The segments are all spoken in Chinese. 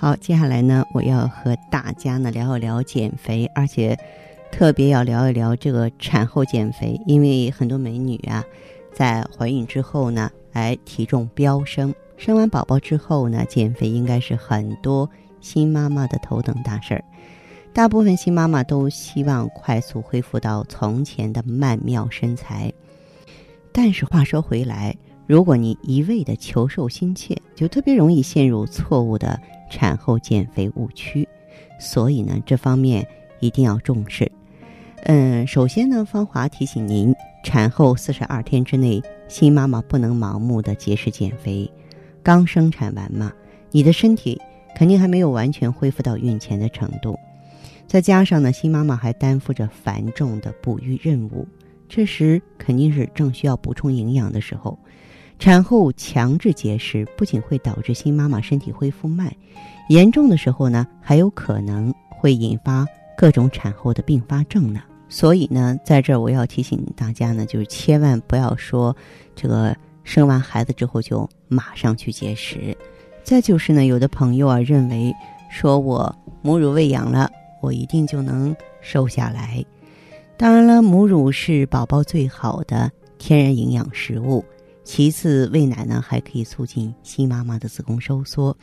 好，接下来呢，我要和大家呢聊一聊减肥，而且特别要聊一聊这个产后减肥，因为很多美女啊，在怀孕之后呢，哎，体重飙升，生完宝宝之后呢，减肥应该是很多新妈妈的头等大事儿。大部分新妈妈都希望快速恢复到从前的曼妙身材，但是话说回来，如果你一味的求瘦心切，就特别容易陷入错误的。产后减肥误区，所以呢，这方面一定要重视。嗯，首先呢，芳华提醒您，产后四十二天之内，新妈妈不能盲目的节食减肥。刚生产完嘛，你的身体肯定还没有完全恢复到孕前的程度，再加上呢，新妈妈还担负着繁重的哺育任务，这时肯定是正需要补充营养的时候。产后强制节食不仅会导致新妈妈身体恢复慢，严重的时候呢，还有可能会引发各种产后的并发症呢。所以呢，在这儿我要提醒大家呢，就是千万不要说这个生完孩子之后就马上去节食。再就是呢，有的朋友啊认为说我母乳喂养了，我一定就能瘦下来。当然了，母乳是宝宝最好的天然营养食物。其次，喂奶呢还可以促进新妈妈的子宫收缩，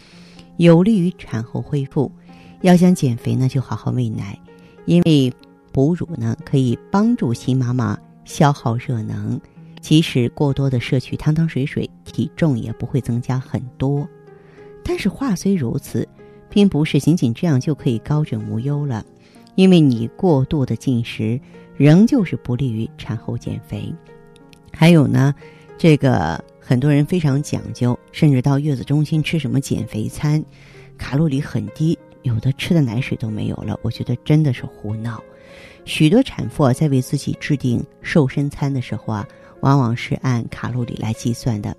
有利于产后恢复。要想减肥呢，就好好喂奶，因为哺乳呢可以帮助新妈妈消耗热能，即使过多的摄取汤汤水水，体重也不会增加很多。但是话虽如此，并不是仅仅这样就可以高枕无忧了，因为你过度的进食仍旧是不利于产后减肥。还有呢。这个很多人非常讲究，甚至到月子中心吃什么减肥餐，卡路里很低，有的吃的奶水都没有了。我觉得真的是胡闹。许多产妇啊，在为自己制定瘦身餐的时候啊，往往是按卡路里来计算的，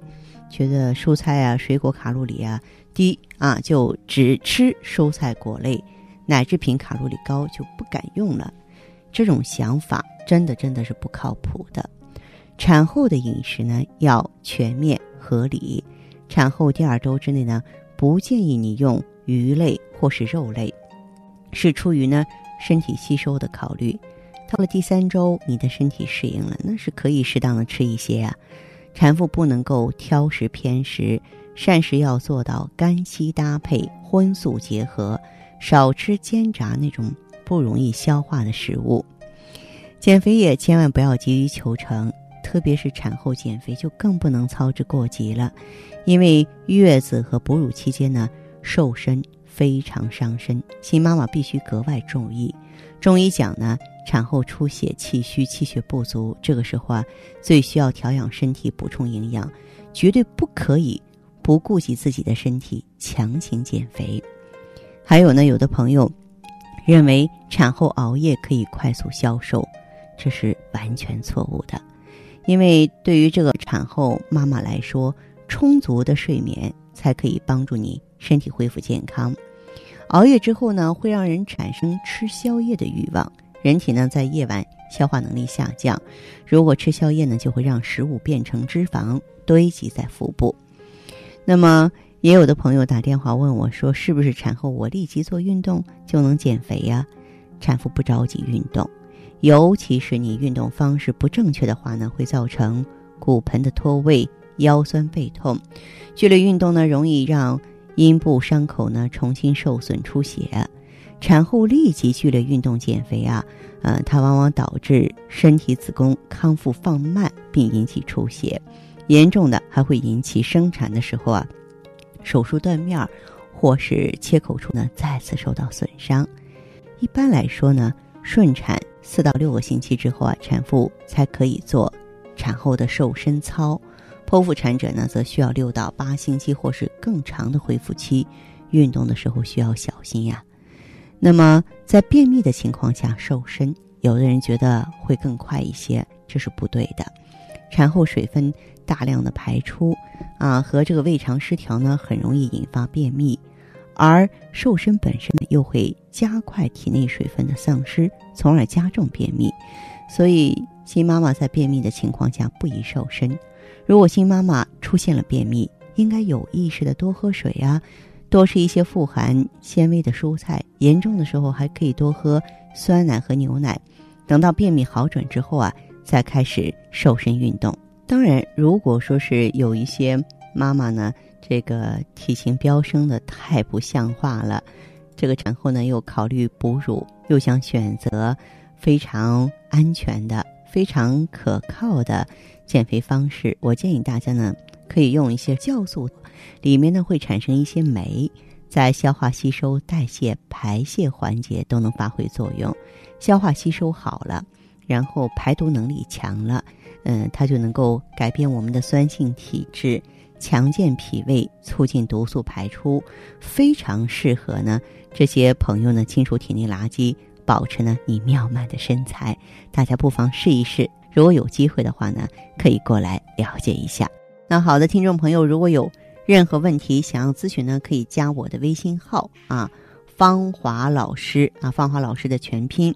觉得蔬菜啊、水果卡路里啊低啊，就只吃蔬菜果类，奶制品卡路里高就不敢用了。这种想法真的真的是不靠谱的。产后的饮食呢要全面合理，产后第二周之内呢不建议你用鱼类或是肉类，是出于呢身体吸收的考虑。到了第三周，你的身体适应了，那是可以适当的吃一些呀。产妇不能够挑食偏食，膳食要做到干稀搭配、荤素结合，少吃煎炸那种不容易消化的食物。减肥也千万不要急于求成。特别是产后减肥就更不能操之过急了，因为月子和哺乳期间呢，瘦身非常伤身，新妈妈必须格外注意。中医讲呢，产后出血、气虚、气血不足，这个时候啊，最需要调养身体、补充营养，绝对不可以不顾及自己的身体强行减肥。还有呢，有的朋友认为产后熬夜可以快速消瘦，这是完全错误的。因为对于这个产后妈妈来说，充足的睡眠才可以帮助你身体恢复健康。熬夜之后呢，会让人产生吃宵夜的欲望，人体呢在夜晚消化能力下降。如果吃宵夜呢，就会让食物变成脂肪堆积在腹部。那么，也有的朋友打电话问我说：“是不是产后我立即做运动就能减肥呀？”产妇不着急运动。尤其是你运动方式不正确的话呢，会造成骨盆的脱位、腰酸背痛。剧烈运动呢，容易让阴部伤口呢重新受损出血。产后立即剧烈运动减肥啊，呃，它往往导致身体子宫康复放慢，并引起出血。严重的还会引起生产的时候啊，手术断面，或是切口处呢再次受到损伤。一般来说呢，顺产。四到六个星期之后啊，产妇才可以做产后的瘦身操；剖腹产者呢，则需要六到八星期或是更长的恢复期，运动的时候需要小心呀。那么在便秘的情况下瘦身，有的人觉得会更快一些，这是不对的。产后水分大量的排出，啊，和这个胃肠失调呢，很容易引发便秘，而瘦身本身呢，又会加快体内水分的丧失，从而加重便秘。所以，新妈妈在便秘的情况下不宜瘦身。如果新妈妈出现了便秘，应该有意识的多喝水啊，多吃一些富含纤维的蔬菜，严重的时候还可以多喝酸奶和牛奶。等到便秘好转之后啊。再开始瘦身运动。当然，如果说是有一些妈妈呢，这个体型飙升的太不像话了，这个产后呢又考虑哺乳，又想选择非常安全的、非常可靠的减肥方式，我建议大家呢可以用一些酵素，里面呢会产生一些酶，在消化吸收、代谢、排泄环节都能发挥作用，消化吸收好了。然后排毒能力强了，嗯，它就能够改变我们的酸性体质，强健脾胃，促进毒素排出，非常适合呢这些朋友呢清除体内垃圾，保持呢你妙曼的身材。大家不妨试一试，如果有机会的话呢，可以过来了解一下。那好的，听众朋友，如果有任何问题想要咨询呢，可以加我的微信号啊，芳华老师啊，芳华老师的全拼。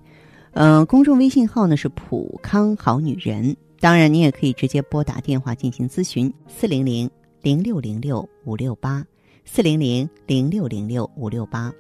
嗯，公众微信号呢是普康好女人。当然，你也可以直接拨打电话进行咨询：四零零零六零六五六八，四零零零六零六五六八。